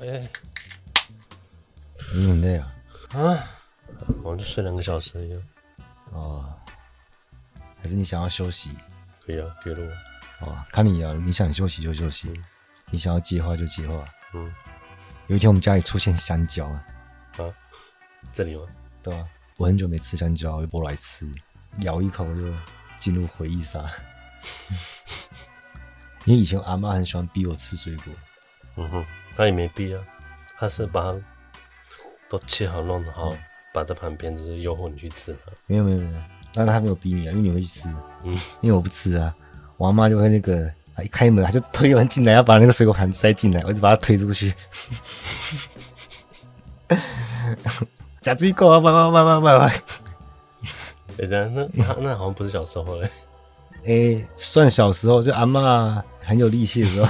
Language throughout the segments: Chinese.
哎，你很累啊？啊，我就睡两个小时而已。哦，还是你想要休息？可以啊，给了我。哦，看你啊，你想休息就休息，嗯、你想要计划就计划。嗯，有一天我们家里出现香蕉啊，啊，这里吗？对啊，我很久没吃香蕉，我就过来吃，咬一口就进入回忆杀。因为以前我阿妈很喜欢逼我吃水果。嗯哼，他也没必要，他是把它都切好弄好，嗯、摆在旁边，就是诱惑你去吃。没有没有没有，但是他没有逼你啊，因为你会去吃。嗯，因为我不吃啊，我阿妈就会那个，一开门他就推门进来，要把那个水果盘塞进来，我就把他推出去。夹水果啊，拜拜拜拜拜拜。哎，那那那好像不是小时候嘞。哎、欸，算小时候，就阿妈很有力气的时候。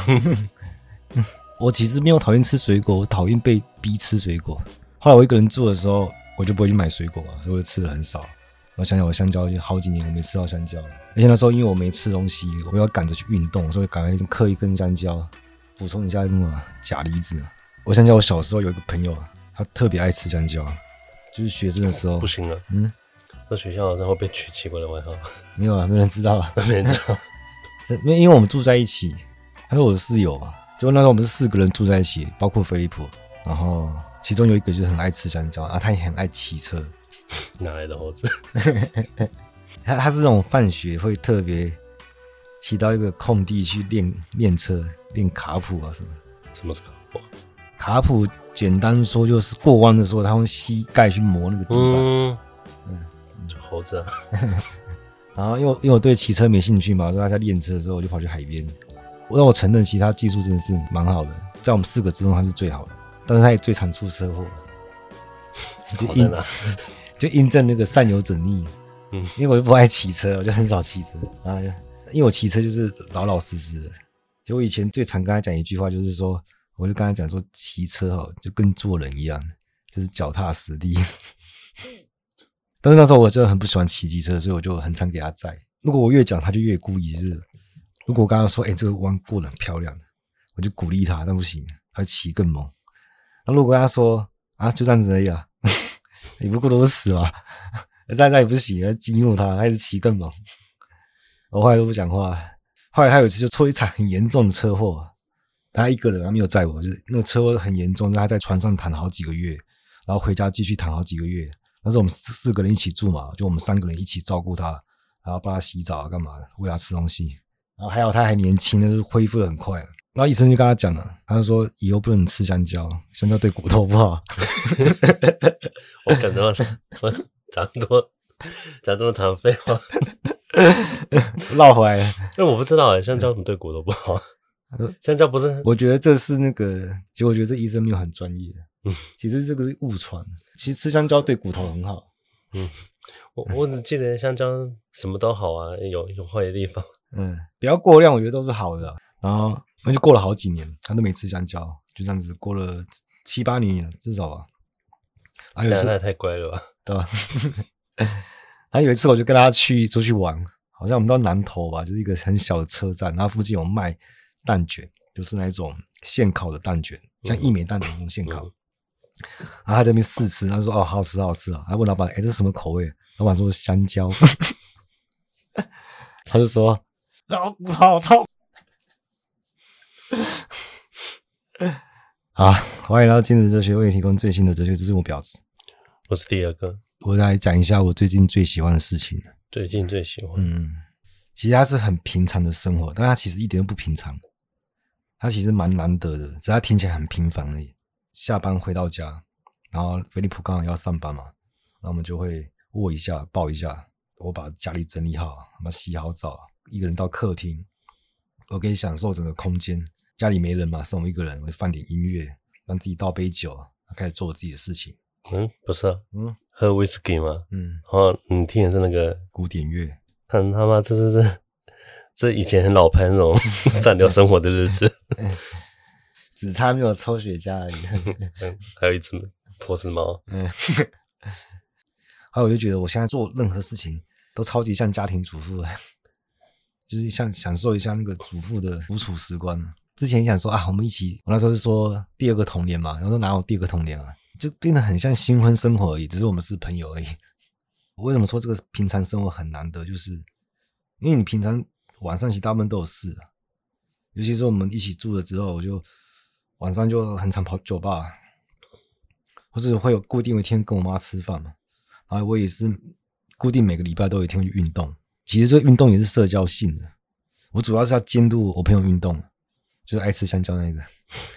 我其实没有讨厌吃水果，我讨厌被逼吃水果。后来我一个人住的时候，我就不会去买水果嘛，所以我就吃的很少。我想想，我香蕉已经好几年我没吃到香蕉了。而且那时候因为我没吃东西，我要赶着去运动，所以赶快嗑一根香蕉，补充一下那个钾离子。我想起我小时候有一个朋友，他特别爱吃香蕉，就是学生的时候。不行了，嗯，在学校好像会被取奇怪的外号。没有啊，没人知道啊，没人知道。因为因为我们住在一起，还有我的室友啊。就那时候我们是四个人住在一起，包括菲利普，然后其中有一个就是很爱吃香蕉，啊，他也很爱骑车。哪来的猴子？他他是那种放学会特别骑到一个空地去练练车，练卡普啊什么。什么是卡普？卡普简单说就是过弯的时候，他用膝盖去磨那个地板。嗯，嗯就猴子啊。然后因为因为我对骑车没兴趣嘛，所以他在练车的时候，我就跑去海边。我让我承认，其他技术真的是蛮好的，在我们四个之中他是最好的，但是他也最常出车祸。就印 就印证那个善有者逆。嗯，因为我就不爱骑车，我就很少骑车。然后因为我骑车就是老老实实的。就我以前最常跟他讲一句话，就是说，我就跟他讲说，骑车哦，就跟做人一样，就是脚踏实地。但是那时候我真的很不喜欢骑机车，所以我就很常给他载。如果我越讲，他就越故意，就是。如果我刚刚说，哎、这个弯过得很漂亮，我就鼓励他，但不行，他骑更猛。那如果跟他说，啊，就这样子而已啊，你不过都是死嘛，再再也不行，要激怒他，还是骑更猛。我后来都不讲话。后来他有一次就出一场很严重的车祸，他一个人，他没有载我，就是那个车祸很严重，他在床上躺了好几个月，然后回家继续躺好几个月。那时候我们四个人一起住嘛，就我们三个人一起照顾他，然后帮他洗澡啊，干嘛的，喂他吃东西。然后还好他还年轻，但是恢复的很快。然后医生就跟他讲了，他就说以后不能吃香蕉，香蕉对骨头不好。我感觉我讲多讲这么长废话，绕回来了。因为我不知道哎，香蕉怎么对骨头不好？香蕉不是？我觉得这是那个，其实我觉得这医生没有很专业。嗯，其实这个是误传。其实吃香蕉对骨头很好。嗯，我我只记得香蕉什么都好啊，有有坏的地方。嗯，不要过量，我觉得都是好的。然后那就过了好几年，他都没吃香蕉，就这样子过了七八年，至少啊。还有一次，那太乖了吧？对吧？还有一次，我就跟他去出去玩，好像我们到南头吧，就是一个很小的车站，然后附近有卖蛋卷，就是那种现烤的蛋卷，像一美蛋卷那种现烤。嗯嗯、然后他在那边试吃，他说：“哦，好吃，好吃啊！”还问老板：“哎，这是什么口味？”老板说：“香蕉。”他就说。腰骨好痛！好，欢迎来到今日哲学，为你提供最新的哲学知识。我婊子，我是第二个。我来讲一下我最近最喜欢的事情。最近最喜欢，嗯，其实它是很平常的生活，但它其实一点都不平常。它其实蛮难得的，只是它听起来很平凡而已。下班回到家，然后菲利普刚好要上班嘛，然后我们就会握一下、抱一下，我把家里整理好，把洗好澡。一个人到客厅，我可以享受整个空间。家里没人嘛，剩我一个人，我就放点音乐，让自己倒杯酒，开始做自己的事情。嗯，不是啊，嗯，喝威士忌吗？嗯，哦，你听的是那个古典乐。看他妈，这是这这以前很老派那种 上流生活的日子，只差没有抽雪茄而已。嗯，还有一只波斯猫。嗯，还有我就觉得，我现在做任何事情都超级像家庭主妇。就是像享受一下那个主妇的独处时光，之前想说啊，我们一起，我那时候是说第二个童年嘛，然后说哪有第二个童年啊，就变得很像新婚生活而已，只是我们是朋友而已。我 为什么说这个平常生活很难得？就是因为你平常晚上其实大部分都有事啊，尤其是我们一起住了之后，我就晚上就很常跑酒吧，或者会有固定一天跟我妈吃饭嘛，然后我也是固定每个礼拜都有一天去运动。其实这个运动也是社交性的，我主要是要监督我朋友运动，就是爱吃香蕉那个，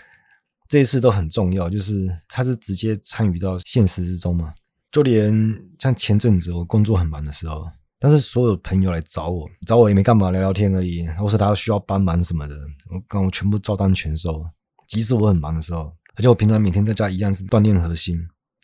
这一次都很重要，就是他是直接参与到现实之中嘛。就连像前阵子我工作很忙的时候，但是所有朋友来找我，找我也没干嘛，聊聊天而已。或是他需要帮忙什么的，我刚我全部照单全收。即使我很忙的时候，而且我平常每天在家一样是锻炼核心。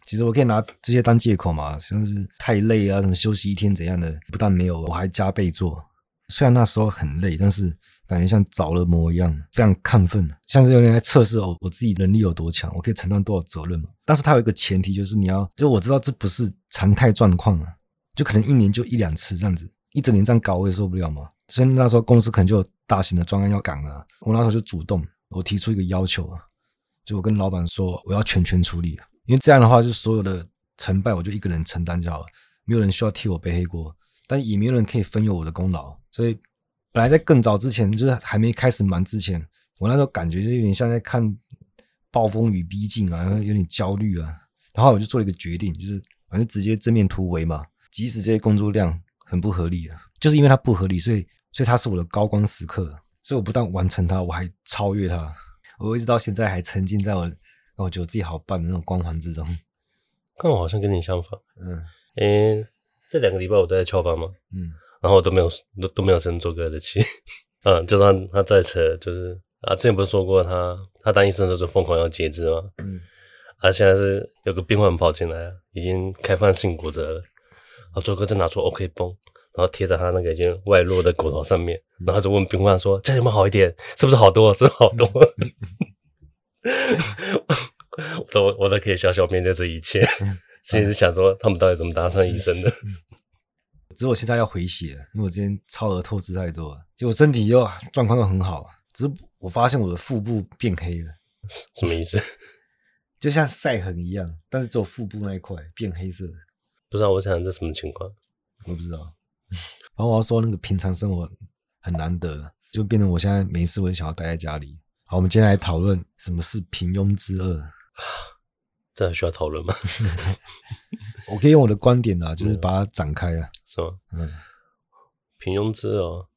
其实我可以拿这些当借口嘛，像是太累啊，什么休息一天怎样的，不但没有，我还加倍做。虽然那时候很累，但是感觉像着了魔一样，非常亢奋，像是有点在测试我我自己能力有多强，我可以承担多少责任嘛。但是它有一个前提，就是你要，就我知道这不是常态状况啊，就可能一年就一两次这样子，一整年这样搞我也受不了嘛。所以那时候公司可能就有大型的专案要赶啊，我那时候就主动，我提出一个要求啊，就我跟老板说我要全权处理，因为这样的话，就所有的成败我就一个人承担就好了，没有人需要替我背黑锅，但也没有人可以分有我的功劳。所以，本来在更早之前，就是还没开始忙之前，我那时候感觉就有点像在看暴风雨逼近啊，有点焦虑啊。然后我就做了一个决定，就是反正直接正面突围嘛。即使这些工作量很不合理啊，就是因为它不合理，所以所以它是我的高光时刻。所以我不但完成它，我还超越它。我一直到现在还沉浸在我让我觉得自己好棒的那种光环之中。跟我好像跟你相反。嗯，诶，这两个礼拜我都在翘班嘛。嗯。然后我都没有都都没有生做哥的气，嗯，就算他再扯，就是啊，之前不是说过他他当医生的时候就疯狂要截肢吗？嗯，啊，现在是有个病患跑进来，已经开放性骨折了，然后做哥就拿出 OK 绷，然后贴在他那个已经外露的骨头上面，然后就问病患说：“这样有没有好一点？是不是好多？是不是好多？” 我都我都可以小小面对这一切，心里是想说他们到底怎么当上医生的？只是我现在要回血，因为我之前超额透支太多了，就我身体又状况又很好，只是我发现我的腹部变黑了，什么意思？就像晒痕一样，但是只有腹部那一块变黑色。不知道我想这什么情况？我不知道。然后我要说那个平常生活很难得，就变成我现在没事我就想要待在家里。好，我们今天来讨论什么是平庸之恶。这还需要讨论吗？我可以用我的观点啊，就是把它展开啊，是吗？嗯，平庸之恶，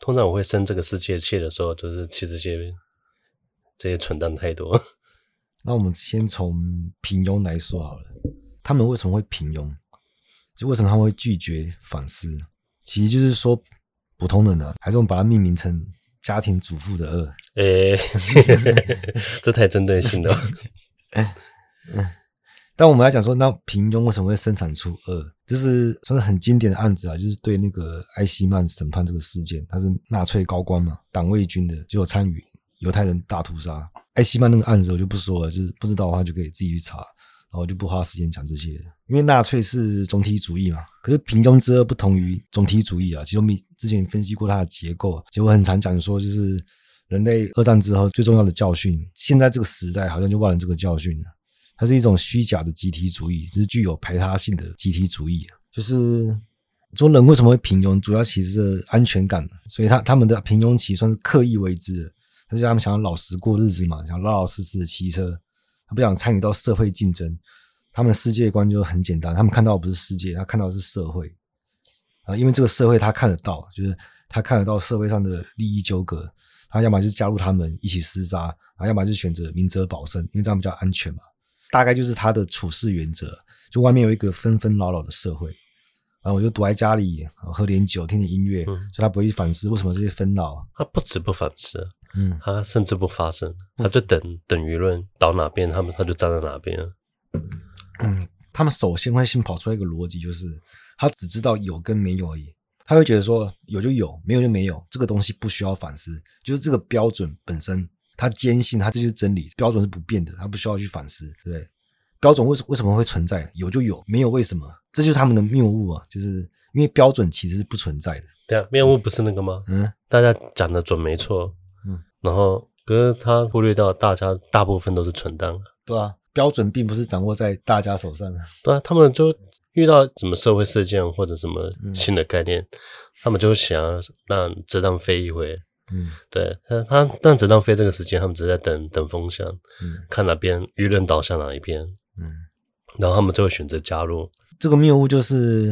通常我会生这个世界气的时候，就是气这些这些蠢蛋太多。那我们先从平庸来说好了，他们为什么会平庸？就为什么他们会拒绝反思？其实就是说普通人的，还是我们把它命名成家庭主妇的恶？诶、欸，这太针对性了。嗯，但我们来讲说，那平庸为什么会生产出恶？这是算是很经典的案子啊，就是对那个艾希曼审判这个事件，他是纳粹高官嘛，党卫军的，就有参与犹太人大屠杀。艾希曼那个案子我就不说了，就是不知道的话就可以自己去查，然后就不花时间讲这些。因为纳粹是总体主义嘛，可是平庸之恶不同于总体主义啊。其实我们之前分析过它的结构，其实我很常讲说，就是人类二战之后最重要的教训，现在这个时代好像就忘了这个教训了。它是一种虚假的集体主义，就是具有排他性的集体主义。就是说人为什么会平庸，主要其实是安全感。所以他他们的平庸其实算是刻意为之的。他就他们想要老实过日子嘛，想老老实实的骑车，他不想参与到社会竞争。他们的世界观就很简单，他们看到的不是世界，他看到的是社会啊，因为这个社会他看得到，就是他看得到社会上的利益纠葛，他要么就是加入他们一起厮杀，啊，要么就是选择明哲保身，因为这样比较安全嘛。大概就是他的处事原则，就外面有一个纷纷扰扰的社会，然后我就躲在家里喝点酒，听点音乐，嗯、所以他不会去反思为什么这些纷扰。他不止不反思，嗯，他甚至不发声，他就等等舆论倒哪边，他们他就站在哪边。嗯，他们首先会先跑出来一个逻辑，就是他只知道有跟没有而已，他会觉得说有就有，没有就没有，这个东西不需要反思，就是这个标准本身。他坚信他这就是真理，标准是不变的，他不需要去反思，对不对？标准为什为什么会存在？有就有，没有为什么？这就是他们的谬误啊！就是因为标准其实是不存在的。对啊，谬误不是那个吗？嗯，大家讲的准没错，嗯，然后可是他忽略到大家大部分都是存档，对啊，标准并不是掌握在大家手上，对啊，他们就遇到什么社会事件或者什么新的概念，嗯、他们就想要让子弹飞一回，嗯，对，他他让子弹飞这个时间，他们只是在等等风向，嗯，看哪边舆论导向哪一边，嗯，然后他们就会选择加入。这个谬误就是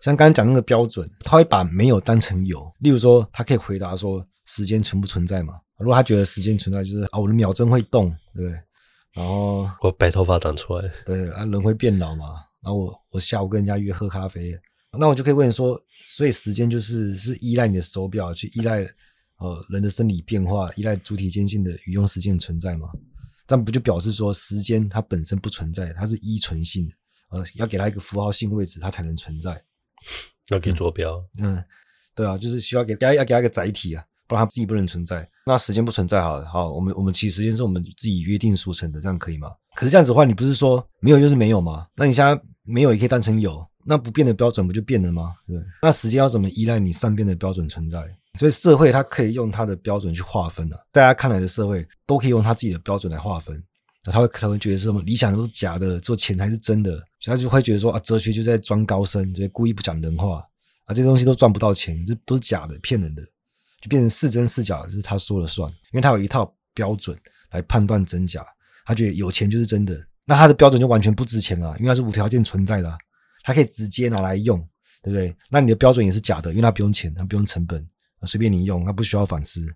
像刚刚讲那个标准，他会把没有当成有，例如说，他可以回答说时间存不存在嘛？如果他觉得时间存在，就是啊，我的秒针会动，对不对？然后我白头发长出来，对啊，人会变老嘛。然后我我下午跟人家约喝咖啡，那我就可以问你说，所以时间就是是依赖你的手表去依赖呃人的生理变化，依赖主体间性的余用时间存在吗？这样不就表示说时间它本身不存在，它是依存性的，呃，要给它一个符号性位置，它才能存在。要给坐标，嗯，对啊，就是需要给大家要给它一个载体啊。不然它自己不能存在，那时间不存在好，好，我们我们其实时间是我们自己约定俗成的，这样可以吗？可是这样子的话，你不是说没有就是没有吗？那你现在没有也可以当成有，那不变的标准不就变了吗？对，那时间要怎么依赖你善变的标准存在？所以社会它可以用它的标准去划分的，大家看来的社会都可以用它自己的标准来划分，他会可能会觉得说什么理想都是假的，做钱才是真的，所以他就会觉得说啊，哲学就在装高深，就故意不讲人话啊，这些东西都赚不到钱，这都是假的，骗人的。就变成是真是假，就是他说了算，因为他有一套标准来判断真假。他觉得有钱就是真的，那他的标准就完全不值钱了，因为它是无条件存在的，他可以直接拿来用，对不对？那你的标准也是假的，因为他不用钱，他不用成本，随便你用，他不需要反思，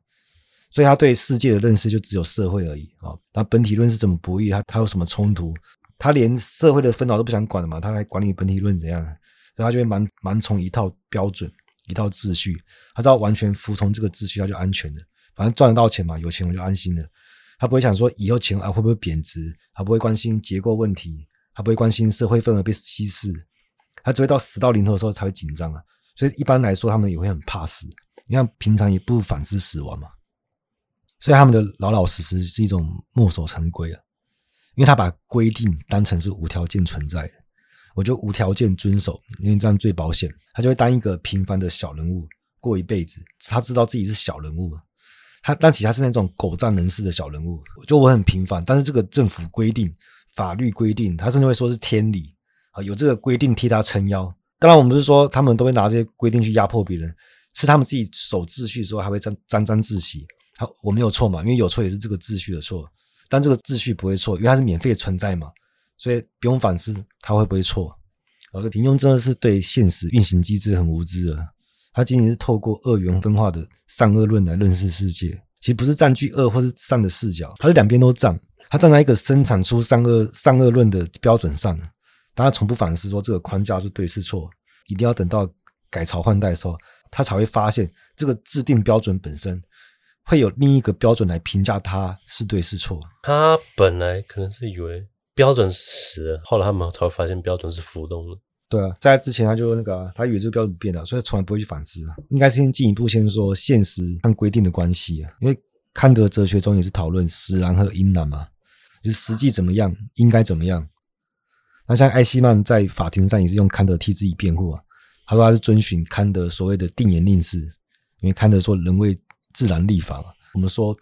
所以他对世界的认识就只有社会而已啊。那本体论是怎么博弈？他他有什么冲突？他连社会的纷扰都不想管了嘛？他还管你本体论怎样？所以他就会蛮蛮从一套标准。一套秩序，他知道完全服从这个秩序，他就安全了。反正赚得到钱嘛，有钱我就安心了。他不会想说以后钱啊会不会贬值，他不会关心结构问题，他不会关心社会份额被稀释，他只会到死到临头的时候才会紧张啊。所以一般来说，他们也会很怕死。你看平常也不反思死亡嘛，所以他们的老老实实是一种墨守成规啊，因为他把规定当成是无条件存在的。我就无条件遵守，因为这样最保险。他就会当一个平凡的小人物过一辈子。他知道自己是小人物，他但其实他是那种狗仗人势的小人物。就我很平凡，但是这个政府规定、法律规定，他甚至会说是天理啊，有这个规定替他撑腰。当然，我们不是说他们都会拿这些规定去压迫别人，是他们自己守秩序的时候还会沾沾沾自喜。好，我没有错嘛，因为有错也是这个秩序的错，但这个秩序不会错，因为它是免费存在嘛。所以不用反思他会不会错。而且平庸真的是对现实运行机制很无知的，他仅仅是透过二元分化的善恶论来认识世界，其实不是占据恶或是善的视角，他是两边都占，他站在一个生产出善恶善恶论的标准上，但他从不反思说这个框架是对是错，一定要等到改朝换代的时候，他才会发现这个制定标准本身会有另一个标准来评价它是对是错。他本来可能是以为。标准是死，后来他们才会发现标准是浮动的。对啊，在之前他就那个、他以为这个标准变了，所以从来不会去反思。应该先进一步先说现实和规定的关系啊，因为康德哲学中也是讨论实然和应然嘛，就是实际怎么样，应该怎么样。那像艾希曼在法庭上也是用康德替自己辩护啊，他说他是遵循康德所谓的定言令式，因为康德说人为自然立法嘛，我们说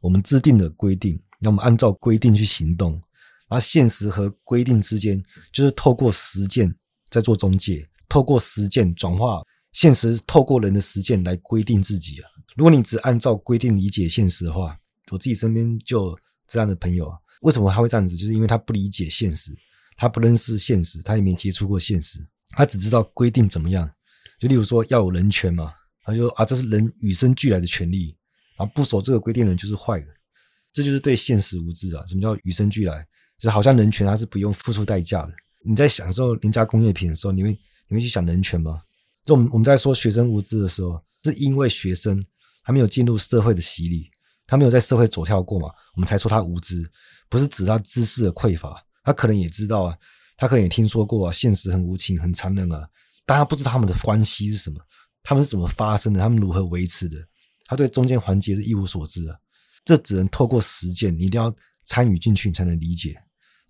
我们制定的规定，那我们按照规定去行动。而现实和规定之间，就是透过实践在做中介，透过实践转化现实，透过人的实践来规定自己啊。如果你只按照规定理解现实的话，我自己身边就这样的朋友啊。为什么他会这样子？就是因为他不理解现实，他不认识现实，他也没接触过现实，他只知道规定怎么样。就例如说要有人权嘛，他就啊，这是人与生俱来的权利，然后不守这个规定的人就是坏的，这就是对现实无知啊。什么叫与生俱来？就好像人权它是不用付出代价的。你在享受廉价工业品的时候，你会你会去想人权吗？就我们我们在说学生无知的时候，是因为学生还没有进入社会的洗礼，他没有在社会走跳过嘛，我们才说他无知，不是指他知识的匮乏。他可能也知道啊，他可能也听说过啊，现实很无情、很残忍啊，但他不知道他们的关系是什么，他们是怎么发生的，他们如何维持的，他对中间环节是一无所知啊。这只能透过实践，你一定要参与进去，你才能理解。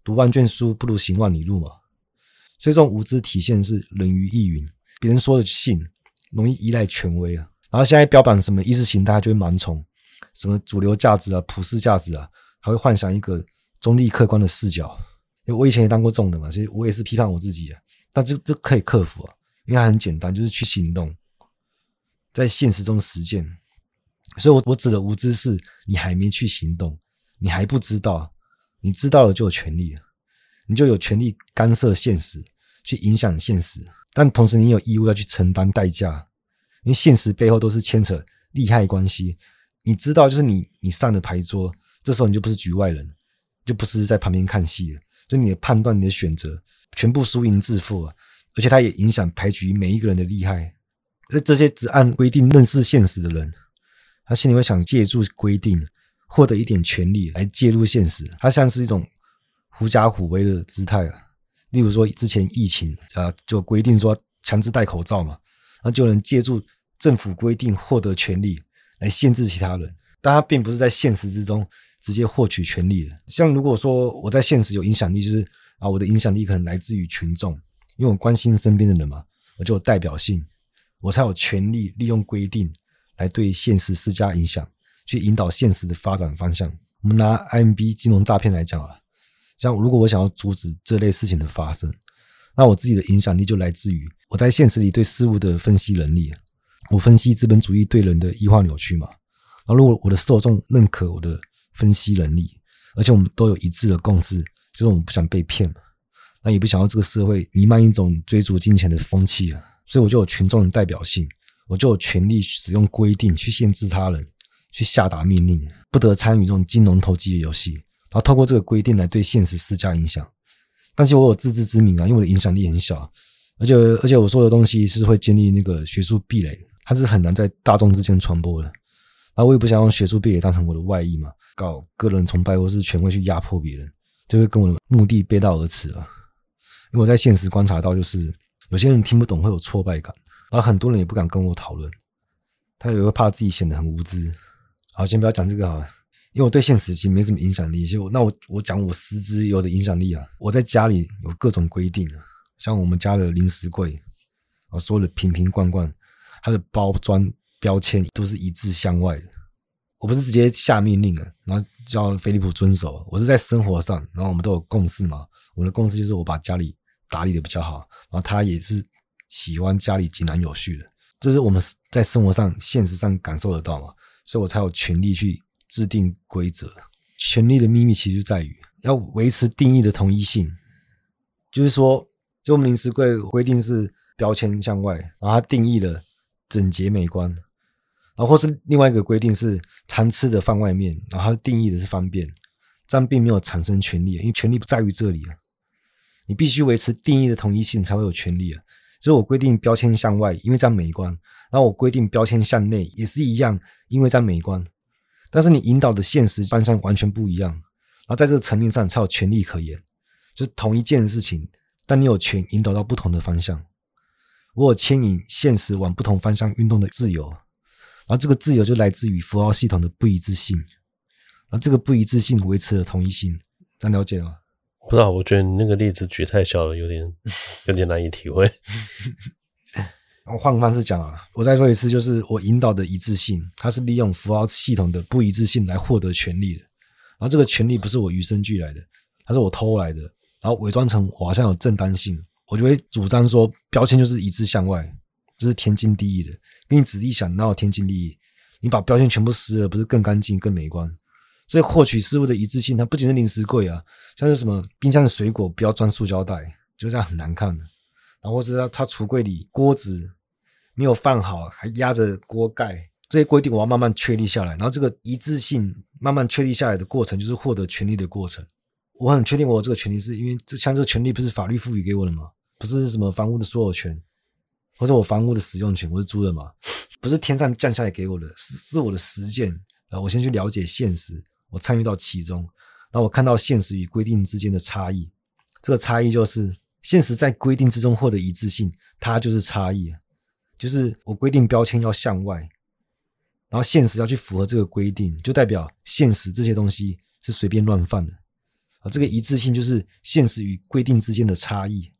读万卷书不如行万里路嘛，所以这种无知体现是人云亦云，别人说的信，容易依赖权威啊。然后现在标榜什么意识形态，就会盲从，什么主流价值啊、普世价值啊，还会幻想一个中立客观的视角。因为我以前也当过这种人嘛，其实我也是批判我自己啊。但这这可以克服啊，因为它很简单，就是去行动，在现实中实践。所以，我我指的无知是，你还没去行动，你还不知道，你知道了就有权利，你就有权利干涉现实，去影响现实。但同时，你有义务要去承担代价，因为现实背后都是牵扯利害关系。你知道，就是你你上的牌桌，这时候你就不是局外人，就不是在旁边看戏了。就你的判断，你的选择，全部输赢自负啊！而且它也影响牌局每一个人的利害。而这些只按规定认识现实的人，他心里会想借助规定获得一点权利来介入现实，它像是一种狐假虎威的姿态啊。例如说，之前疫情啊，就规定说强制戴口罩嘛，那就能借助政府规定获得权利来限制其他人，但他并不是在现实之中。直接获取权利的，像如果说我在现实有影响力，就是啊，我的影响力可能来自于群众，因为我关心身边的人嘛，我就有代表性，我才有权利利用规定来对现实施加影响，去引导现实的发展方向。我们拿 IMB 金融诈骗来讲啊，像如果我想要阻止这类事情的发生，那我自己的影响力就来自于我在现实里对事物的分析能力，我分析资本主义对人的异化扭曲嘛，那如果我的受众认可我的。分析能力，而且我们都有一致的共识，就是我们不想被骗，那也不想要这个社会弥漫一种追逐金钱的风气啊，所以我就有群众的代表性，我就有权利使用规定去限制他人，去下达命令，不得参与这种金融投机的游戏，然后透过这个规定来对现实施加影响。但是我有自知之明啊，因为我的影响力很小，而且而且我说的东西是会建立那个学术壁垒，它是很难在大众之间传播的。然后我也不想用学术壁垒当成我的外衣嘛。搞个人崇拜或是权威去压迫别人，就会跟我的目的背道而驰啊！因为我在现实观察到，就是有些人听不懂会有挫败感，然后很多人也不敢跟我讨论，他也会怕自己显得很无知。好，先不要讲这个啊，因为我对现实其实没什么影响力。就那我我讲我实质有的影响力啊，我在家里有各种规定啊，像我们家的零食柜啊，所有的瓶瓶罐罐，它的包装标签都是一致向外的。我不是直接下命令啊，然后叫菲利普遵守。我是在生活上，然后我们都有共识嘛。我的共识就是我把家里打理的比较好，然后他也是喜欢家里井然有序的。这是我们在生活上、现实上感受得到嘛，所以我才有权利去制定规则。权利的秘密其实在于要维持定义的统一性，就是说，就我们临时柜规定是标签向外，然后它定义了整洁美观。然后或是另外一个规定是餐吃的放外面，然后它定义的是方便，这样并没有产生权利，因为权利不在于这里啊。你必须维持定义的统一性才会有权利啊。所以我规定标签向外，因为这样美观；然后我规定标签向内也是一样，因为在美观。但是你引导的现实方向完全不一样，然后在这个层面上才有权利可言。就是同一件事情，但你有权引导到不同的方向，我有牵引现实往不同方向运动的自由。而这个自由就来自于符号系统的不一致性，而这个不一致性维持了同一性，这样了解了吗？不知道，我觉得你那个例子举太小了，有点有点难以体会。我换个方式讲啊，我再说一次，就是我引导的一致性，它是利用符号系统的不一致性来获得权利的。然后这个权利不是我与生俱来的，它是我偷来的，然后伪装成我好像有正当性，我就会主张说标签就是一致向外。这是天经地义的，你仔细想，哪有天经地义？你把标签全部撕了，不是更干净、更美观？所以获取事物的一致性，它不仅是零食柜啊，像是什么冰箱的水果不要装塑胶袋，就这样很难看的。然后或是它它橱柜里锅子没有放好，还压着锅盖，这些规定我要慢慢确立下来。然后这个一致性慢慢确立下来的过程，就是获得权利的过程。我很确定我这个权利，是因为这像这个权利不是法律赋予给我的吗？不是什么房屋的所有权。或者我房屋的使用权，我是租的嘛，不是天上降下来给我的，是是我的实践。然后我先去了解现实，我参与到其中，然后我看到现实与规定之间的差异。这个差异就是现实在规定之中获得一致性，它就是差异。就是我规定标签要向外，然后现实要去符合这个规定，就代表现实这些东西是随便乱放的。啊，这个一致性就是现实与规定之间的差异。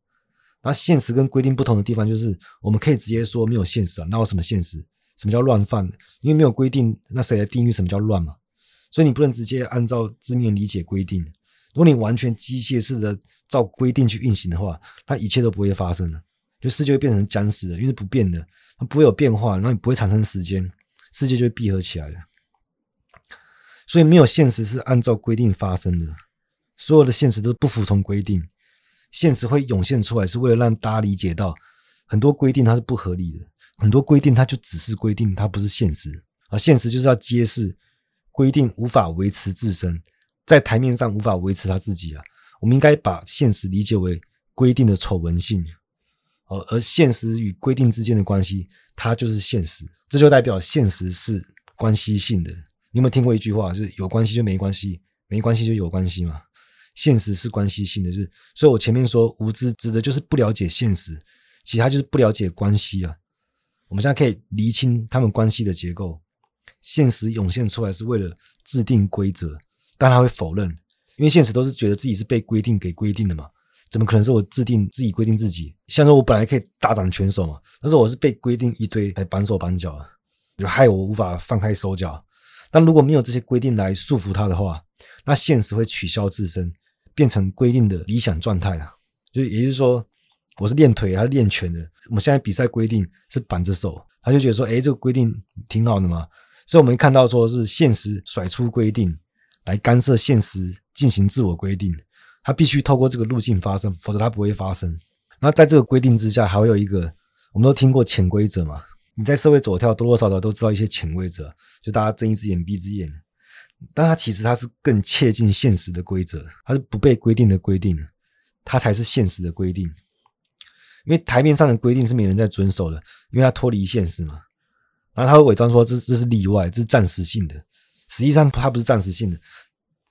那现实跟规定不同的地方，就是我们可以直接说没有现实啊，那有什么现实？什么叫乱犯？因为没有规定，那谁来定义什么叫乱嘛？所以你不能直接按照字面理解规定。如果你完全机械式的照规定去运行的话，那一切都不会发生了，就世界会变成僵死的，因为是不变的，它不会有变化，然后你不会产生时间，世界就会闭合起来了。所以没有现实是按照规定发生的，所有的现实都不服从规定，现实会涌现出来，是为了让大家理解到很多规定它是不合理的。很多规定它就只是规定，它不是现实啊！现实就是要揭示规定无法维持自身，在台面上无法维持他自己啊！我们应该把现实理解为规定的丑闻性，哦，而现实与规定之间的关系，它就是现实，这就代表现实是关系性的。你有没有听过一句话，就是有关系就没关系，没关系就有关系嘛？现实是关系性的，就是，所以我前面说无知指的就是不了解现实，其他就是不了解关系啊。我们现在可以厘清他们关系的结构。现实涌现出来是为了制定规则，但他会否认，因为现实都是觉得自己是被规定给规定的嘛，怎么可能是我制定自己规定自己？像说我本来可以大展拳手嘛，但是我是被规定一堆来绑手绑脚，就害我无法放开手脚。但如果没有这些规定来束缚他的话，那现实会取消自身，变成规定的理想状态啊，就也就是说。我是练腿还是练拳的？我们现在比赛规定是绑着手，他就觉得说，诶，这个规定挺好的嘛。所以我们看到说是现实甩出规定来干涉现实进行自我规定，他必须透过这个路径发生，否则它不会发生。那在这个规定之下，还会有一个，我们都听过潜规则嘛？你在社会走跳，多多少少都知道一些潜规则，就大家睁一只眼闭一只眼。但它其实它是更切近现实的规则，它是不被规定的规定，它才是现实的规定。因为台面上的规定是没人在遵守的，因为它脱离现实嘛。然后他会伪装说这这是例外，这是暂时性的。实际上它不是暂时性的，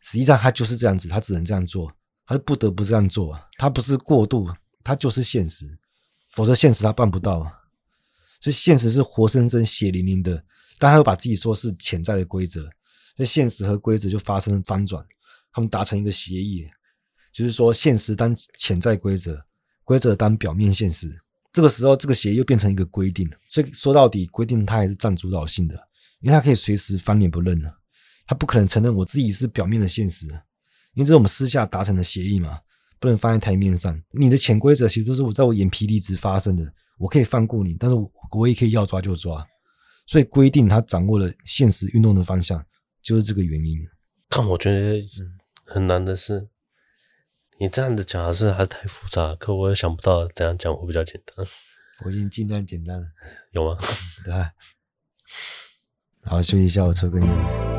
实际上它就是这样子，它只能这样做，他不得不这样做他。不是过度，他就是现实，否则现实他办不到。所以现实是活生生血淋淋的，但他又把自己说是潜在的规则，所以现实和规则就发生翻转，他们达成一个协议，就是说现实当潜在规则。规则当表面现实，这个时候这个协议又变成一个规定，所以说到底规定它还是占主导性的，因为它可以随时翻脸不认了，它不可能承认我自己是表面的现实，因为这是我们私下达成的协议嘛，不能放在台面上。你的潜规则其实都是我在我眼皮里直发生的，我可以放过你，但是我我也可以要抓就抓，所以规定他掌握了现实运动的方向，就是这个原因。但我觉得很难的是。你这样的是还是太复杂，可我也想不到怎样讲会比较简单。我已经尽量简单了，有吗？对。好，休息一下，我抽根烟。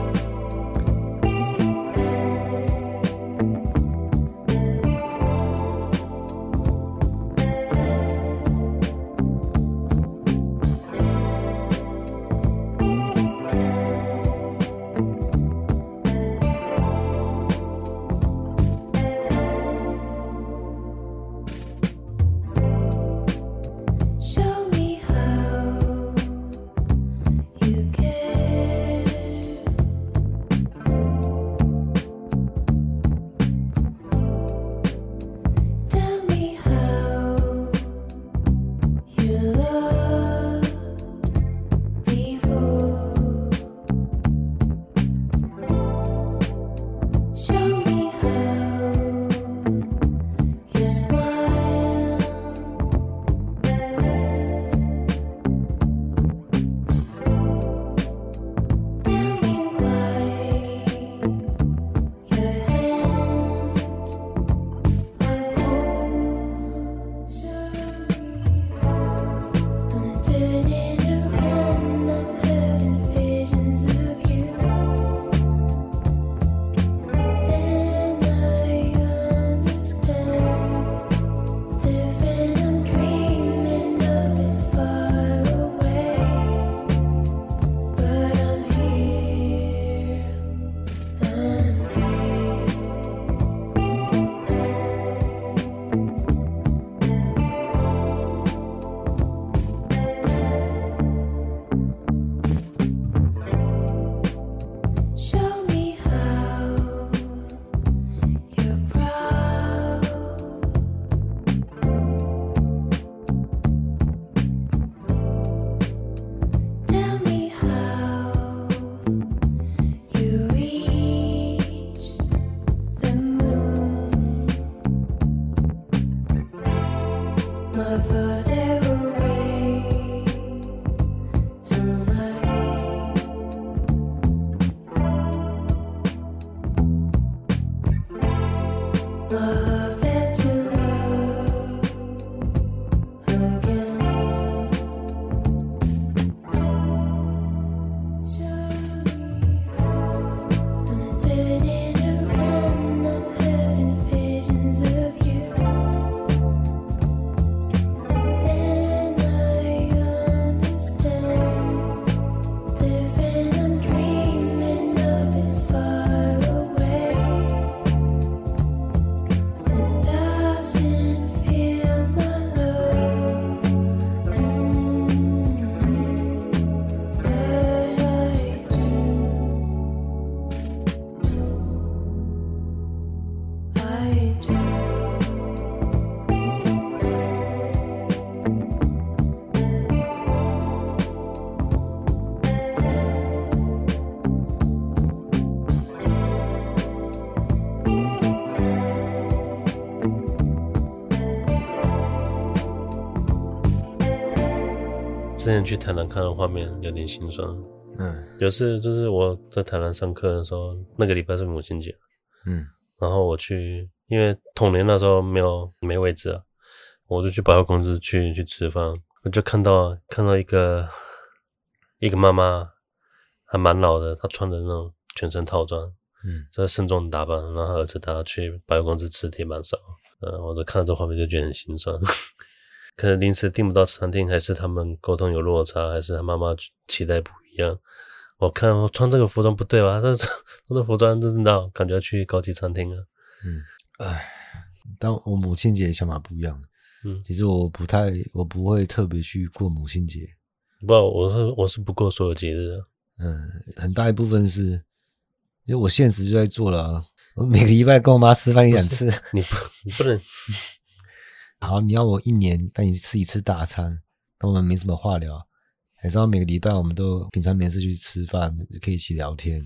之前去台南看的画面有点心酸。嗯，有次就是我在台南上课的时候，那个礼拜是母亲节。嗯，然后我去，因为统联那时候没有没位置啊，我就去百货公司去去吃饭，我就看到看到一个一个妈妈，还蛮老的，她穿的那种全身套装，嗯，在盛装打扮，然后她儿子带她去百货公司吃铁板烧，嗯，我就看到这画面就觉得很心酸。可能临时订不到餐厅，还是他们沟通有落差，还是他妈妈期待不一样。我看我穿这个服装不对吧？这这这服装就是那感觉要去高级餐厅啊。嗯，哎，但我母亲节想法不一样。嗯，其实我不太，我不会特别去过母亲节。不知道，我是我是不过所有节日的。嗯，很大一部分是，因为我现实就在做了啊。我每个礼拜跟我妈吃饭一两次。你不，你不能。好，你要我一年带你吃一次大餐，那我们没什么话聊。还是要每个礼拜我们都平常没事去吃饭，可以一起聊天。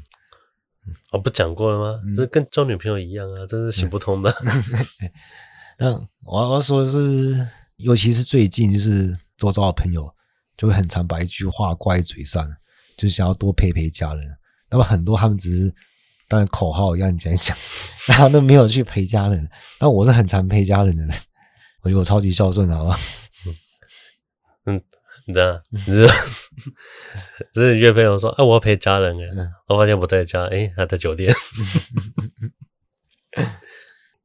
我、哦、不讲过了吗？嗯、这跟交女朋友一样啊，这是行不通的。那我要说的是，尤其是最近，就是周遭的朋友就会很常把一句话挂在嘴上，就是想要多陪陪家人。那么很多他们只是当口号一样讲一讲，然后都没有去陪家人。那我是很常陪家人的人。我觉得我超级孝顺，好吧？嗯，你知道，你是是 约朋友说，哎，我要陪家人哎，嗯、我发现不在家，哎，他在酒店。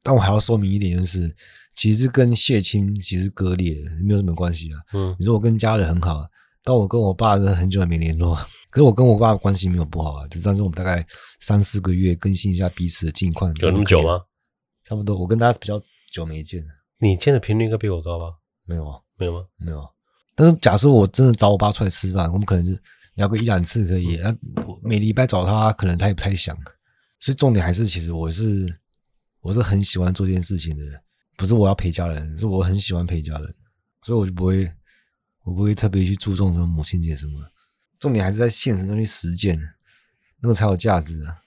但我还要说明一点，就是其实跟血亲其实割裂没有什么关系啊。嗯，你说我跟家人很好，但我跟我爸是很久没联络，可是我跟我爸关系没有不好啊，就但是我们大概三四个月更新一下彼此的近况。有那么久吗？差不多，我跟他比较久没见。你见的频率应该比我高吧？没有啊，没有吗？没有啊。但是假设我真的找我爸出来吃饭，我们可能就聊个一两次可以。那、嗯啊、每礼拜找他，可能他也不太想。所以重点还是，其实我是我是很喜欢做这件事情的人，不是我要陪家人，是我很喜欢陪家人，所以我就不会，我不会特别去注重什么母亲节什么。重点还是在现实中去实践，那个才有价值啊。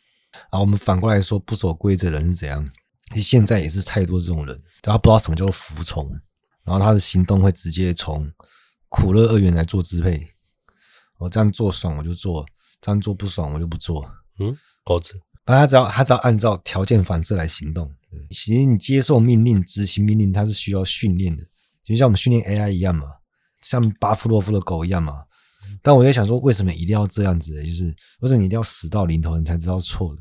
啊，我们反过来说，不守规则的人是怎样？现在也是太多这种人，他不知道什么叫做服从，然后他的行动会直接从苦乐二元来做支配。我这样做爽我就做，这样做不爽我就不做。嗯，狗子，反正他只要他只要按照条件反射来行动。其实你接受命令、执行命令，它是需要训练的，就像我们训练 AI 一样嘛，像巴甫洛夫的狗一样嘛。但我在想说，为什么一定要这样子？就是为什么你一定要死到临头你才知道错了？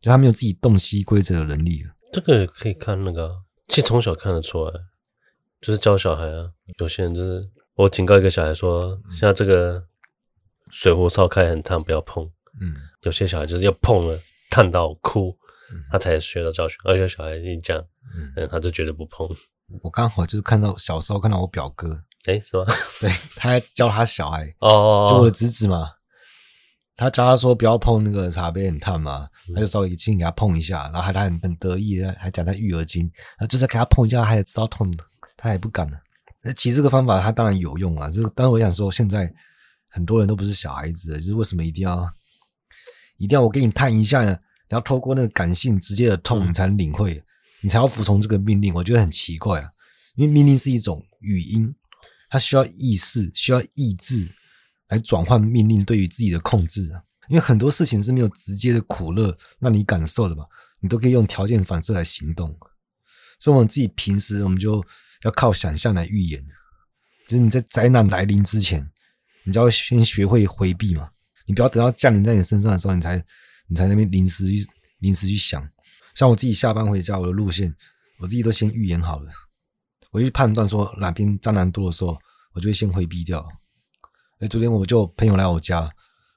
就他没有自己洞悉规则的能力啊。这个可以看那个，其实从小看得出来，就是教小孩啊。有些人就是我警告一个小孩说，像这个水壶烧开很烫，不要碰。嗯，有些小孩就是要碰了，烫到哭，他才学到教训。而且小孩一讲，嗯，他就绝对不碰。我刚好就是看到小时候看到我表哥，诶是吗？对，他还教他小孩，哦，哦，哦，就我的侄子嘛。他教他说不要碰那个茶杯很烫嘛，他就稍微轻给他碰一下，然后还他很很得意的还讲他育儿经，啊，就是给他碰一下，他也知道痛，他也不敢呢。那其实这个方法他当然有用啊，这个当然我想说，现在很多人都不是小孩子，就是为什么一定要一定要我给你探一下呢？你要透过那个感性直接的痛，你才能领会，你才要服从这个命令。我觉得很奇怪啊，因为命令是一种语音，它需要意识，需要意志。来转换命令对于自己的控制啊，因为很多事情是没有直接的苦乐让你感受的嘛，你都可以用条件反射来行动。所以，我们自己平时我们就要靠想象来预言，就是你在灾难来临之前，你就要先学会回避嘛，你不要等到降临在你身上的时候，你才你才那边临时去临时去想。像我自己下班回家，我的路线我自己都先预言好了，我去判断说哪边蟑螂多的时候，我就会先回避掉。哎，昨天我就朋友来我家，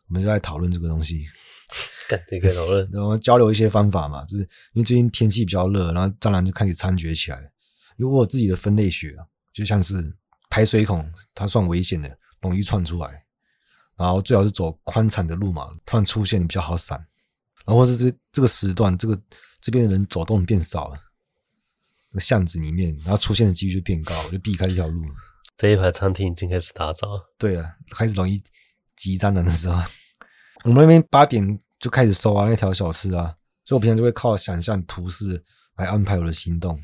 我们就在讨论这个东西，干这个讨论，然后交流一些方法嘛。就是因为最近天气比较热，然后蟑螂就开始猖獗起来。如果我自己的分类学，就像是排水孔，它算危险的，容易窜出来。然后最好是走宽敞的路嘛，突然出现比较好闪。然后或是这这个时段，这个这边的人走动变少了，那个巷子里面，然后出现的几率就变高，我就避开这条路。这一排餐厅已经开始打扫，对啊，开始容易挤蟑螂的时候，我们那边八点就开始收啊，那条小吃啊，所以我平常就会靠想象图示来安排我的行动，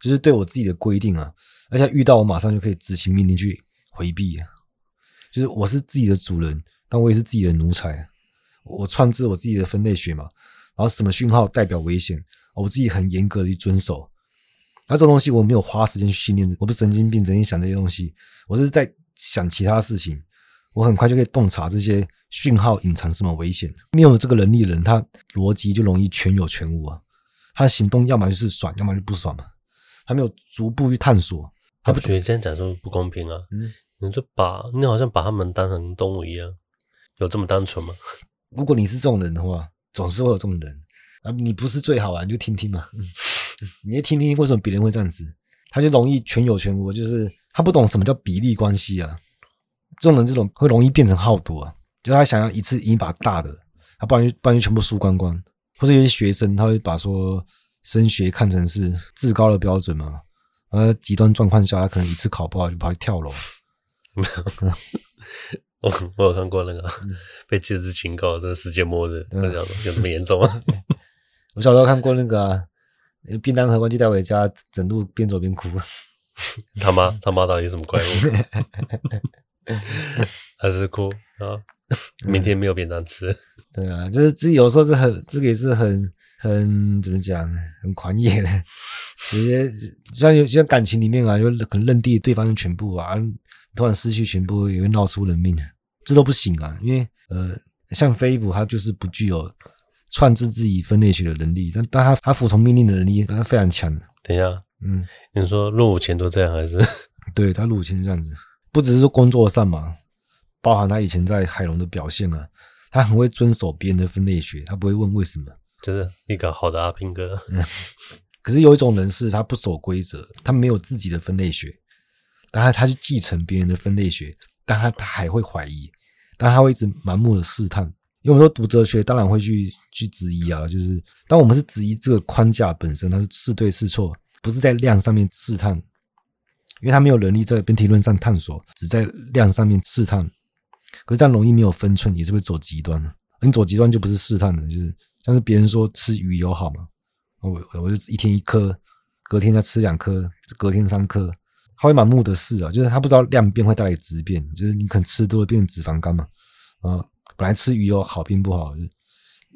就是对我自己的规定啊，而且遇到我马上就可以执行命令去回避啊。就是我是自己的主人，但我也是自己的奴才。我创制我自己的分类学嘛，然后什么讯号代表危险，我自己很严格的去遵守。那这种东西我没有花时间去训练，我不是神经病，整天想这些东西，我是在想其他事情。我很快就可以洞察这些讯号隐藏什么危险。没有这个能力的人，他逻辑就容易全有全无啊。他的行动要么就是爽，要么就不爽嘛。他没有逐步去探索，他不觉得这样讲说不公平啊？嗯，你就把你好像把他们当成动物一样，有这么单纯吗？如果你是这种人的话，总是会有这种人啊。你不是最好啊，你就听听嘛。你也听听为什么别人会这样子，他就容易全有全无，就是他不懂什么叫比例关系啊。这种人这种会容易变成好赌啊，就他想要一次赢一把大的，他不然就不然就全部输光光。或者有些学生他会把说升学看成是至高的标准嘛，而极端状况下他可能一次考不好就跑去跳楼。没有，我我有看过那个被戒指警告，这是世界末日，那叫有这么严重吗？我小时候看过那个、啊，便当盒忘记带回家，整路边走边哭。他妈他妈到底什么怪物？还是哭啊？明天没有便当吃。对啊，就是这有时候是很这个也是很很怎么讲，很狂野的。有些像有些感情里面啊，就可能认定对方的全部啊，突然失去全部也会闹出人命，这都不行啊。因为呃，像飞捕他就是不具有创制自己分类学的能力，但但他他服从命令的能力他非常强。等一下，嗯，你说入伍前都这样还是？对，他入伍前这样子，不只是说工作上嘛，包含他以前在海龙的表现啊。他很会遵守别人的分类学，他不会问为什么，就是一个好的阿兵哥。嗯。可是有一种人是他不守规则，他没有自己的分类学，但他他去继承别人的分类学，但他他还会怀疑，但他会一直盲目的试探。因为我们说读哲学，当然会去去质疑啊，就是当我们是质疑这个框架本身，它是是对是错，不是在量上面试探，因为他没有能力在本体论上探索，只在量上面试探。可是这样容易没有分寸，也是会走极端。你走极端就不是试探了，就是像是别人说吃鱼油好嘛，我我就一天一颗，隔天再吃两颗，隔天三颗，他会盲目的试啊，就是他不知道量变会带来质变，就是你可能吃多了变成脂肪肝嘛，啊，本来吃鱼油好并不好，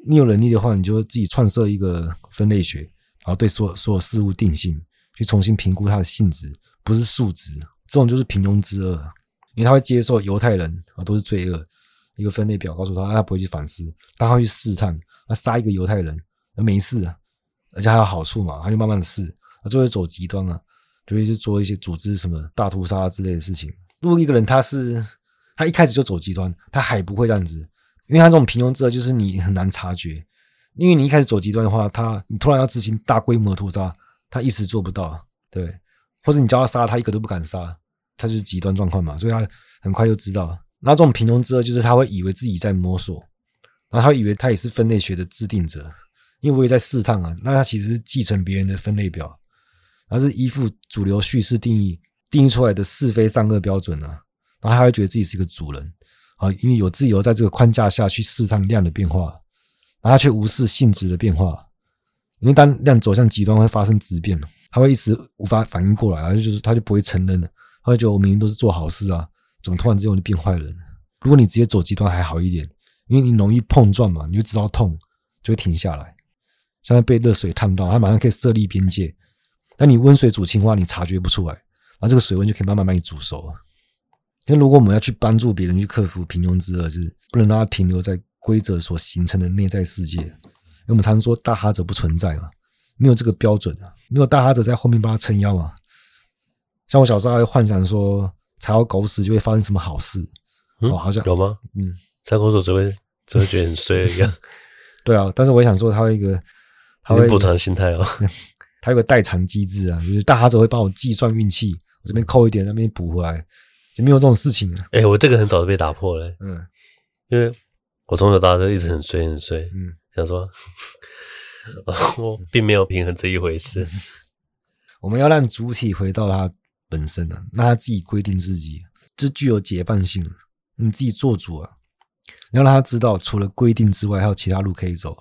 你有能力的话，你就自己创设一个分类学，然后对所所有事物定性，去重新评估它的性质，不是数值，这种就是平庸之恶。因为他会接受犹太人啊都是罪恶，一个分类表告诉他，啊他不会去反思，但他会去试探，他杀一个犹太人，那没事啊，而且还有好处嘛，他就慢慢的试，他就会走极端啊，就会去做一些组织什么大屠杀之类的事情。如果一个人他是他一开始就走极端，他还不会这样子，因为他这种平庸之恶就是你很难察觉，因为你一开始走极端的话，他你突然要执行大规模屠杀，他一时做不到，对，或者你叫他杀，他一个都不敢杀。他就是极端状况嘛，所以他很快就知道。那这种平庸之恶就是他会以为自己在摸索，然后他会以为他也是分类学的制定者，因为我也在试探啊。那他其实是继承别人的分类表，而是依附主流叙事定义定义出来的是非善恶标准啊。然后他会觉得自己是一个主人啊，因为有自由在这个框架下去试探量的变化，然后他却无视性质的变化。因为当量走向极端会发生质变，他会一时无法反应过来，而就是他就不会承认了。他会觉得我明明都是做好事啊，怎么突然之间我就变坏人？如果你直接走极端还好一点，因为你容易碰撞嘛，你就知道痛，就会停下来。像被热水烫到，它马上可以设立边界。但你温水煮青蛙，你察觉不出来，然后这个水温就可以慢慢把你煮熟了。那如果我们要去帮助别人去克服平庸之恶，是不能让他停留在规则所形成的内在世界。因为我们常常说大哈者不存在嘛，没有这个标准啊，没有大哈者在后面帮他撑腰嘛。像我小时候还会幻想说，踩到狗屎就会发生什么好事，嗯、哦，好像有吗？嗯，踩狗屎只会只会觉得很衰一样。对啊，但是我也想说，他会一个，他会补偿心态哦。他有个代偿机制啊，就是大哈者会帮我计算运气，我这边扣一点，那边补回来，就没有这种事情。哎、欸，我这个很早就被打破了。嗯，因为我从小到大就一直很衰很衰。嗯，想说，我并没有平衡这一回事。我们要让主体回到它。本身啊，让它自己规定自己，这具有结伴性。你自己做主啊，你要让他知道，除了规定之外，还有其他路可以走，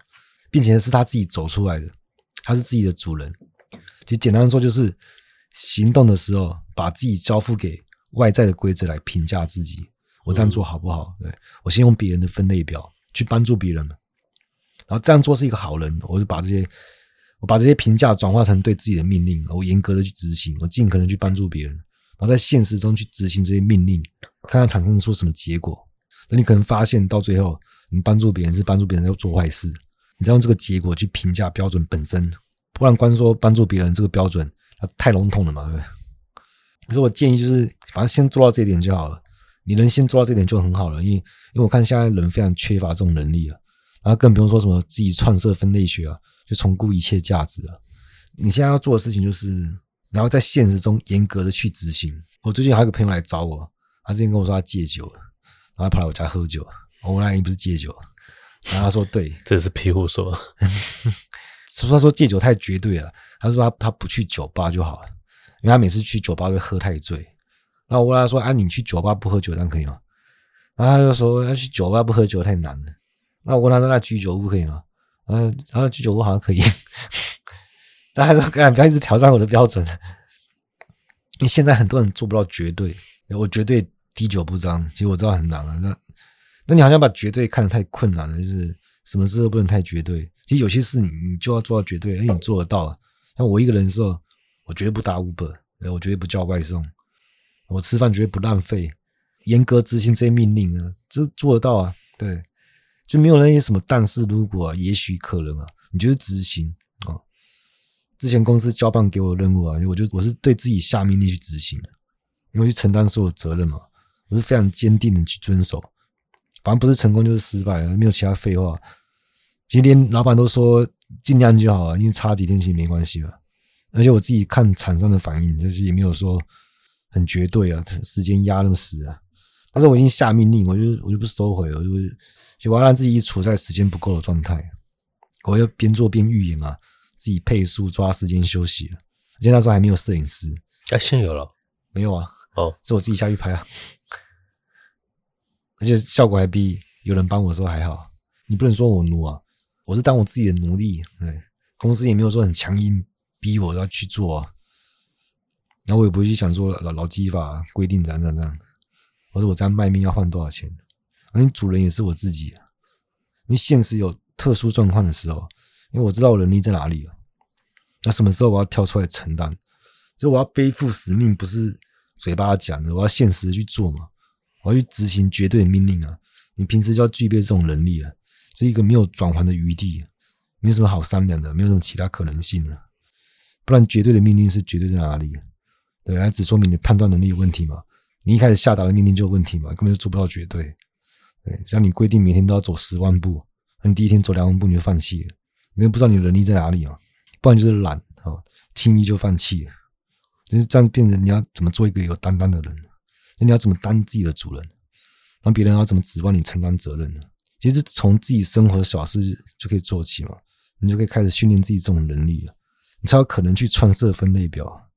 并且是他自己走出来的，他是自己的主人。其实简单说，就是行动的时候，把自己交付给外在的规则来评价自己。我这样做好不好？对，我先用别人的分类表去帮助别人，然后这样做是一个好人，我就把这些我把这些评价转化成对自己的命令，我严格的去执行，我尽可能去帮助别人，然后在现实中去执行这些命令，看看产生出什么结果。那你可能发现到最后，你帮助别人是帮助别人要做坏事，你再用这个结果去评价标准本身，不然光说帮助别人这个标准，它太笼统了嘛，对不对？所以我建议就是，反正先做到这一点就好了。你能先做到这点就很好了，因为因为我看现在人非常缺乏这种能力啊，然后更不用说什么自己创设分类学啊，就重估一切价值啊。你现在要做的事情就是，然后在现实中严格的去执行。我最近还有个朋友来找我，他之前跟我说他戒酒了，然后他跑来我家喝酒，我那也不是戒酒，然后他说对，这是庇护所。他，说他说戒酒太绝对了，他说他他不去酒吧就好了，因为他每次去酒吧会喝太醉。那我问他说：“啊，你去酒吧不喝酒，这样可以吗？”然后他就说：“要去酒吧不喝酒太难了。”那我问他说：“那居酒屋可以吗？”然后然后居酒屋好像可以，但 他说：“干，不要一直挑战我的标准，因为现在很多人做不到绝对，我绝对滴酒不沾。其实我知道很难啊。那那你好像把绝对看得太困难了，就是什么事都不能太绝对。其实有些事你你就要做到绝对，而且你做得到。像我一个人的时候，我绝对不打 Uber，我绝对不叫外送。”我吃饭绝对不浪费，严格执行这些命令呢，这做得到啊？对，就没有那些什么但是如果啊，也许可能啊，你就是执行啊。之前公司交办给我的任务啊，我就我是对自己下命令去执行的，因为去承担所有责任嘛，我是非常坚定的去遵守。反正不是成功就是失败，没有其他废话。其实连老板都说尽量就好了，因为差几天其实没关系了。而且我自己看厂商的反应，就是也没有说。很绝对啊，时间压那么死啊！但是我已经下命令，我就我就不收回了，我就就我要让自己处在时间不够的状态，我要边做边预演啊，自己配速抓时间休息。而且那时候还没有摄影师，哎，现在有了没有啊？哦，是我自己下去拍啊，而且效果还比有人帮我说还好。你不能说我奴啊，我是当我自己的奴隶。对，公司也没有说很强硬逼我要去做啊。然后我也不会去想说老老基法规定怎样怎样怎样，或者我这样卖命要换多少钱。反正主人也是我自己，因为现实有特殊状况的时候，因为我知道我能力在哪里啊。那什么时候我要跳出来承担？所以我要背负使命，不是嘴巴讲的，我要现实的去做嘛。我要去执行绝对的命令啊！你平时就要具备这种能力啊，是一个没有转圜的余地，没什么好商量的，没有什么其他可能性的。不然绝对的命令是绝对在哪里？对，还只说明你判断能力有问题嘛？你一开始下达的命令就有问题嘛？根本就做不到绝对。对，像你规定每天都要走十万步，那你第一天走两万步你就放弃了，因为不知道你的能力在哪里嘛？不然就是懒，啊，轻易就放弃了。就是这样变成你要怎么做一个有担当的人？那你要怎么当自己的主人？那别人要怎么指望你承担责任呢？其实从自己生活的小事就可以做起嘛，你就可以开始训练自己这种能力了，你才有可能去创设分类表。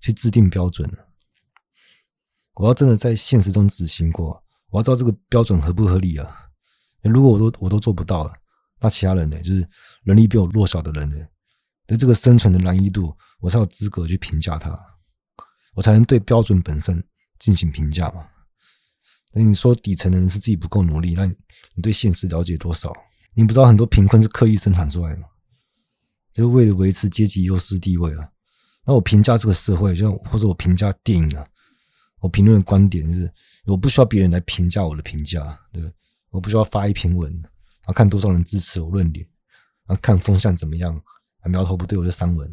去制定标准，我要真的在现实中执行过，我要知道这个标准合不合理啊？如果我都我都做不到了，那其他人呢？就是能力比我弱小的人呢？那这个生存的难易度，我才有资格去评价他，我才能对标准本身进行评价嘛？那你说底层的人是自己不够努力，那你对现实了解多少？你不知道很多贫困是刻意生产出来的吗？就是为了维持阶级优势地位啊！那我评价这个社会，就或者我评价电影啊，我评论的观点是，我不需要别人来评价我的评价，对，我不需要发一篇文，然后看多少人支持我论点，然后看风向怎么样，苗头不对我就删文。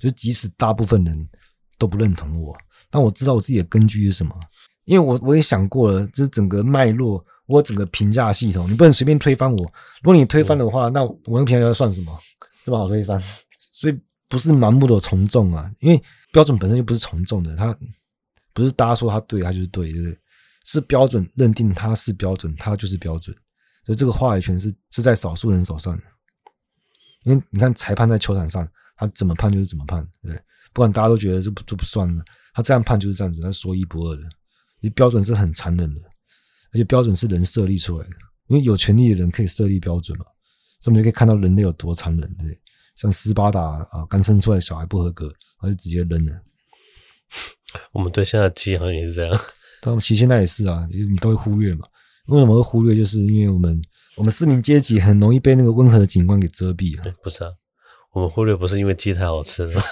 就即使大部分人都不认同我，但我知道我自己的根据是什么，因为我我也想过了，这整个脉络，我整个评价系统，你不能随便推翻我。如果你推翻的话，那我的评价要算什么？这么好推翻？所以。不是盲目的从众啊，因为标准本身就不是从众的，它不是大家说它对，它就是对，对不对？是标准认定它是标准，它就是标准，所以这个话语权是是在少数人手上的。因为你看裁判在球场上，他怎么判就是怎么判，对，不管大家都觉得这不这不算了，他这样判就是这样子，他说一不二的。你标准是很残忍的，而且标准是人设立出来的，因为有权利的人可以设立标准嘛，所以我们就可以看到人类有多残忍，对。像斯巴达啊，刚生出来小孩不合格，他就直接扔了。我们对现在的鸡好像也是这样。但其实现在也是啊，你都会忽略嘛。为什么会忽略？就是因为我们我们市民阶级很容易被那个温和的景观给遮蔽了。不是啊，我们忽略不是因为鸡太好吃了，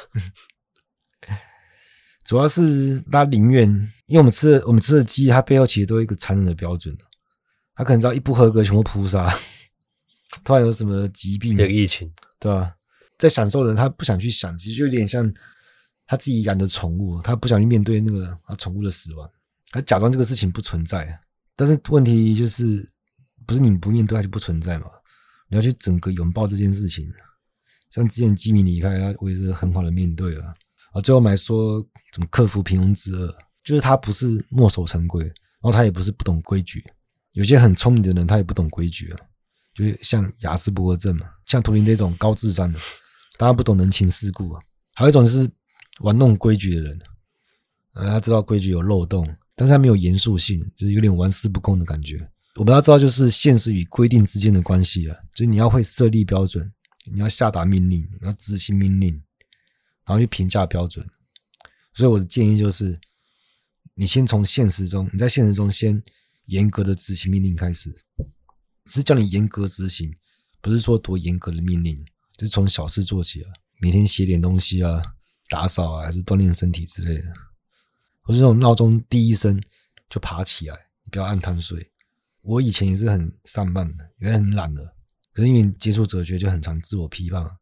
主要是他宁愿，因为我们吃的我们吃的鸡，它背后其实都有一个残忍的标准，它可能只要一不合格全部扑杀，突然有什么疾病，有疫情，对吧？在享受的人，他不想去想，其实就有点像他自己养的宠物，他不想去面对那个他宠物的死亡，他假装这个事情不存在。但是问题就是，不是你不面对它就不存在嘛？你要去整个拥抱这件事情。像之前基米离开，他我也是很好的面对了。啊，最后还说怎么克服平庸之恶，就是他不是墨守成规，然后他也不是不懂规矩。有些很聪明的人，他也不懂规矩啊，就是像雅斯伯格症嘛，像图灵这种高智商的，大家不懂人情世故啊。还有一种是玩弄规矩的人，呃，他知道规矩有漏洞。但是他没有严肃性，就是有点玩世不恭的感觉。我们要知道，就是现实与规定之间的关系啊，就是你要会设立标准，你要下达命令，你要执行命令，然后去评价标准。所以我的建议就是，你先从现实中，你在现实中先严格的执行命令开始，只是叫你严格执行，不是说多严格的命令，就是从小事做起啊，每天写点东西啊，打扫啊，还是锻炼身体之类的。我是那种闹钟第一声就爬起来，不要按贪睡。我以前也是很散漫的，也很懒的。可是因为接触哲学，就很常自我批判。然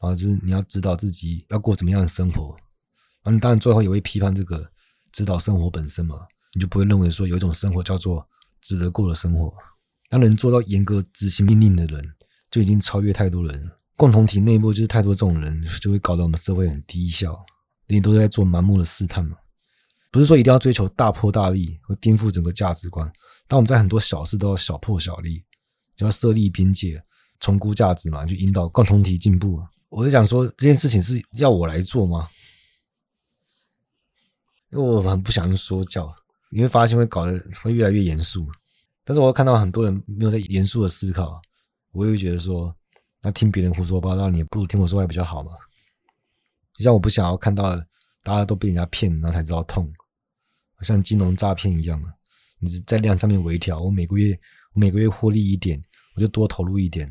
后就是你要知道自己要过怎么样的生活。然后你当然最后也会批判这个指导生活本身嘛。你就不会认为说有一种生活叫做值得过的生活。当能做到严格执行命令的人，就已经超越太多人。共同体内部就是太多这种人，就会搞得我们社会很低效。你都在做盲目的试探嘛。不是说一定要追求大破大立和颠覆整个价值观，但我们在很多小事都要小破小立，就要设立边界，重估价值嘛，去引导共同体进步。我就想说，这件事情是要我来做吗？因为我很不想说教，你会发现会搞得会越来越严肃。但是我看到很多人没有在严肃的思考，我也会觉得说，那听别人胡说八道，你不如听我说话比较好嘛。就像我不想要看到。大家都被人家骗，然后才知道痛，像金融诈骗一样啊！你在量上面微调，我每个月我每个月获利一点，我就多投入一点，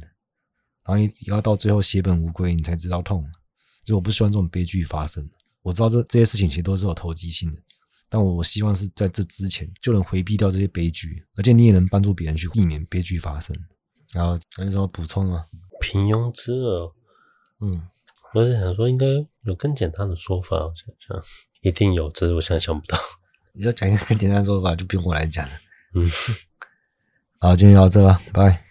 然后也要到最后血本无归，你才知道痛。就我不希望这种悲剧发生。我知道这这些事情其实都是有投机性的，但我希望是在这之前就能回避掉这些悲剧，而且你也能帮助别人去避免悲剧发生。然后还有什么补充吗？平庸之恶，嗯。我是想说，应该有更简单的说法。我想想，一定有，只是我现在想不到。你要讲一个更简单的说法，就不用我来讲了。嗯，好，今天就到这吧，拜。